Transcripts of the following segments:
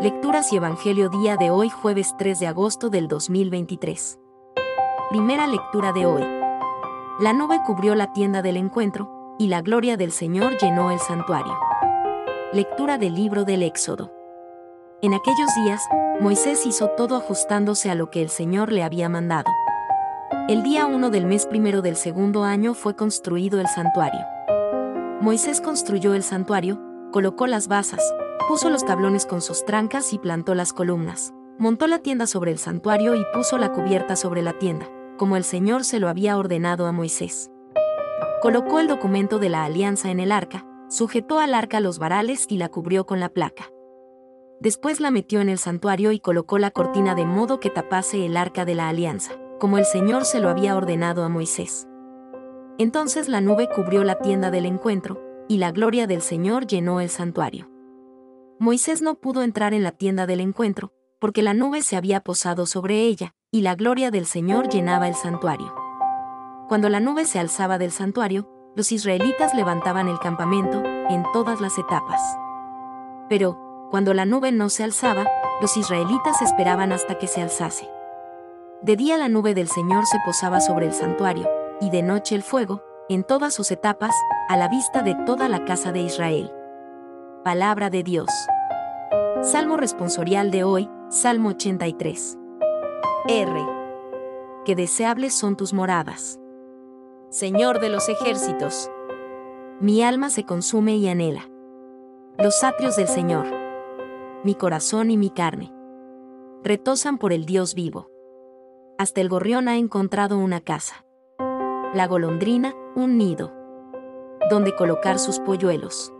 Lecturas y Evangelio día de hoy jueves 3 de agosto del 2023. Primera lectura de hoy. La nube cubrió la tienda del encuentro, y la gloria del Señor llenó el santuario. Lectura del libro del Éxodo. En aquellos días, Moisés hizo todo ajustándose a lo que el Señor le había mandado. El día 1 del mes primero del segundo año fue construido el santuario. Moisés construyó el santuario, colocó las basas, puso los tablones con sus trancas y plantó las columnas. Montó la tienda sobre el santuario y puso la cubierta sobre la tienda, como el Señor se lo había ordenado a Moisés. Colocó el documento de la alianza en el arca, sujetó al arca los varales y la cubrió con la placa. Después la metió en el santuario y colocó la cortina de modo que tapase el arca de la alianza, como el Señor se lo había ordenado a Moisés. Entonces la nube cubrió la tienda del encuentro, y la gloria del Señor llenó el santuario. Moisés no pudo entrar en la tienda del encuentro, porque la nube se había posado sobre ella, y la gloria del Señor llenaba el santuario. Cuando la nube se alzaba del santuario, los israelitas levantaban el campamento, en todas las etapas. Pero, cuando la nube no se alzaba, los israelitas esperaban hasta que se alzase. De día la nube del Señor se posaba sobre el santuario, y de noche el fuego, en todas sus etapas, a la vista de toda la casa de Israel. Palabra de Dios. Salmo responsorial de hoy, Salmo 83. R. Qué deseables son tus moradas. Señor de los ejércitos. Mi alma se consume y anhela. Los atrios del Señor. Mi corazón y mi carne. Retosan por el Dios vivo. Hasta el gorrión ha encontrado una casa la golondrina, un nido, donde colocar sus polluelos.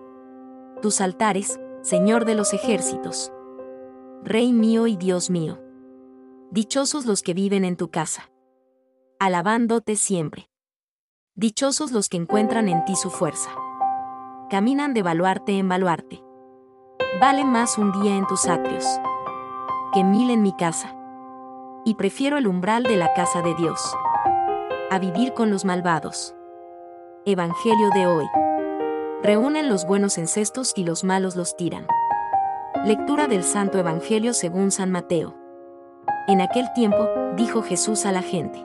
Tus altares, Señor de los ejércitos. Rey mío y Dios mío. Dichosos los que viven en tu casa. Alabándote siempre. Dichosos los que encuentran en ti su fuerza. Caminan de baluarte en baluarte. Vale más un día en tus atrios que mil en mi casa. Y prefiero el umbral de la casa de Dios a vivir con los malvados. Evangelio de hoy. Reúnen los buenos en cestos y los malos los tiran. Lectura del Santo Evangelio según San Mateo. En aquel tiempo, dijo Jesús a la gente.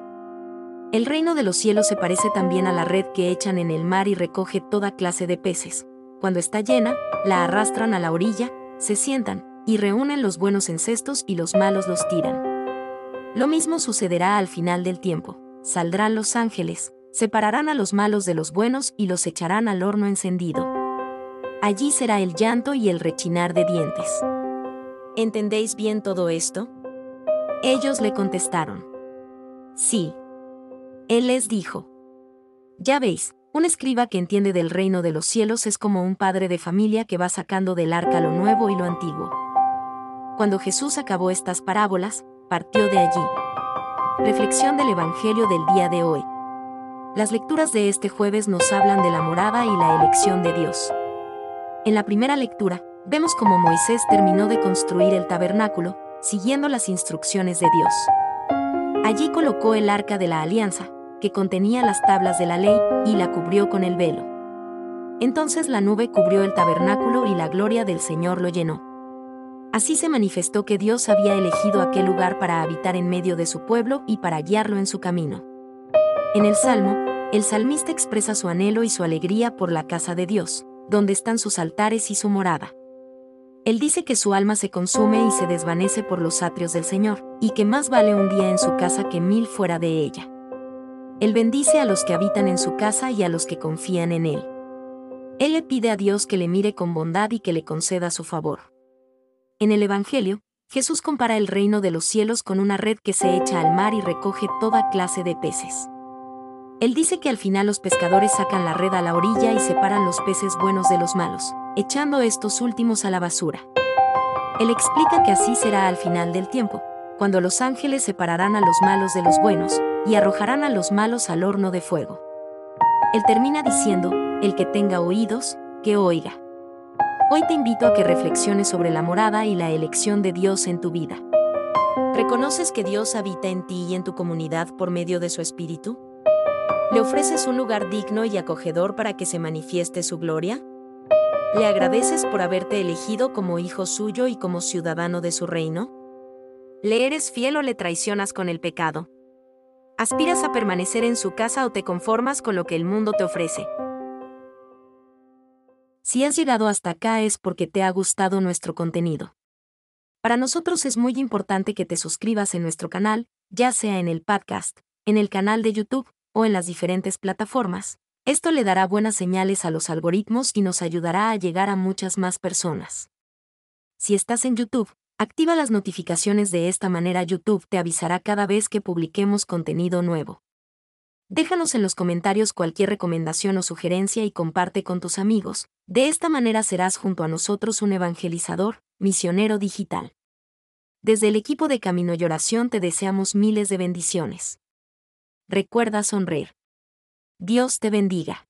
El reino de los cielos se parece también a la red que echan en el mar y recoge toda clase de peces. Cuando está llena, la arrastran a la orilla, se sientan, y reúnen los buenos en cestos y los malos los tiran. Lo mismo sucederá al final del tiempo saldrán los ángeles, separarán a los malos de los buenos y los echarán al horno encendido. Allí será el llanto y el rechinar de dientes. ¿Entendéis bien todo esto? Ellos le contestaron. Sí. Él les dijo. Ya veis, un escriba que entiende del reino de los cielos es como un padre de familia que va sacando del arca lo nuevo y lo antiguo. Cuando Jesús acabó estas parábolas, partió de allí Reflexión del Evangelio del día de hoy. Las lecturas de este jueves nos hablan de la morada y la elección de Dios. En la primera lectura, vemos cómo Moisés terminó de construir el tabernáculo, siguiendo las instrucciones de Dios. Allí colocó el arca de la alianza, que contenía las tablas de la ley, y la cubrió con el velo. Entonces la nube cubrió el tabernáculo y la gloria del Señor lo llenó. Así se manifestó que Dios había elegido aquel lugar para habitar en medio de su pueblo y para guiarlo en su camino. En el Salmo, el salmista expresa su anhelo y su alegría por la casa de Dios, donde están sus altares y su morada. Él dice que su alma se consume y se desvanece por los atrios del Señor, y que más vale un día en su casa que mil fuera de ella. Él bendice a los que habitan en su casa y a los que confían en Él. Él le pide a Dios que le mire con bondad y que le conceda su favor. En el Evangelio, Jesús compara el reino de los cielos con una red que se echa al mar y recoge toda clase de peces. Él dice que al final los pescadores sacan la red a la orilla y separan los peces buenos de los malos, echando estos últimos a la basura. Él explica que así será al final del tiempo, cuando los ángeles separarán a los malos de los buenos, y arrojarán a los malos al horno de fuego. Él termina diciendo, el que tenga oídos, que oiga. Hoy te invito a que reflexiones sobre la morada y la elección de Dios en tu vida. ¿Reconoces que Dios habita en ti y en tu comunidad por medio de su Espíritu? ¿Le ofreces un lugar digno y acogedor para que se manifieste su gloria? ¿Le agradeces por haberte elegido como hijo suyo y como ciudadano de su reino? ¿Le eres fiel o le traicionas con el pecado? ¿Aspiras a permanecer en su casa o te conformas con lo que el mundo te ofrece? Si has llegado hasta acá es porque te ha gustado nuestro contenido. Para nosotros es muy importante que te suscribas en nuestro canal, ya sea en el podcast, en el canal de YouTube o en las diferentes plataformas. Esto le dará buenas señales a los algoritmos y nos ayudará a llegar a muchas más personas. Si estás en YouTube, activa las notificaciones de esta manera YouTube te avisará cada vez que publiquemos contenido nuevo. Déjanos en los comentarios cualquier recomendación o sugerencia y comparte con tus amigos. De esta manera serás junto a nosotros un evangelizador, misionero digital. Desde el equipo de Camino y Oración te deseamos miles de bendiciones. Recuerda sonreír. Dios te bendiga.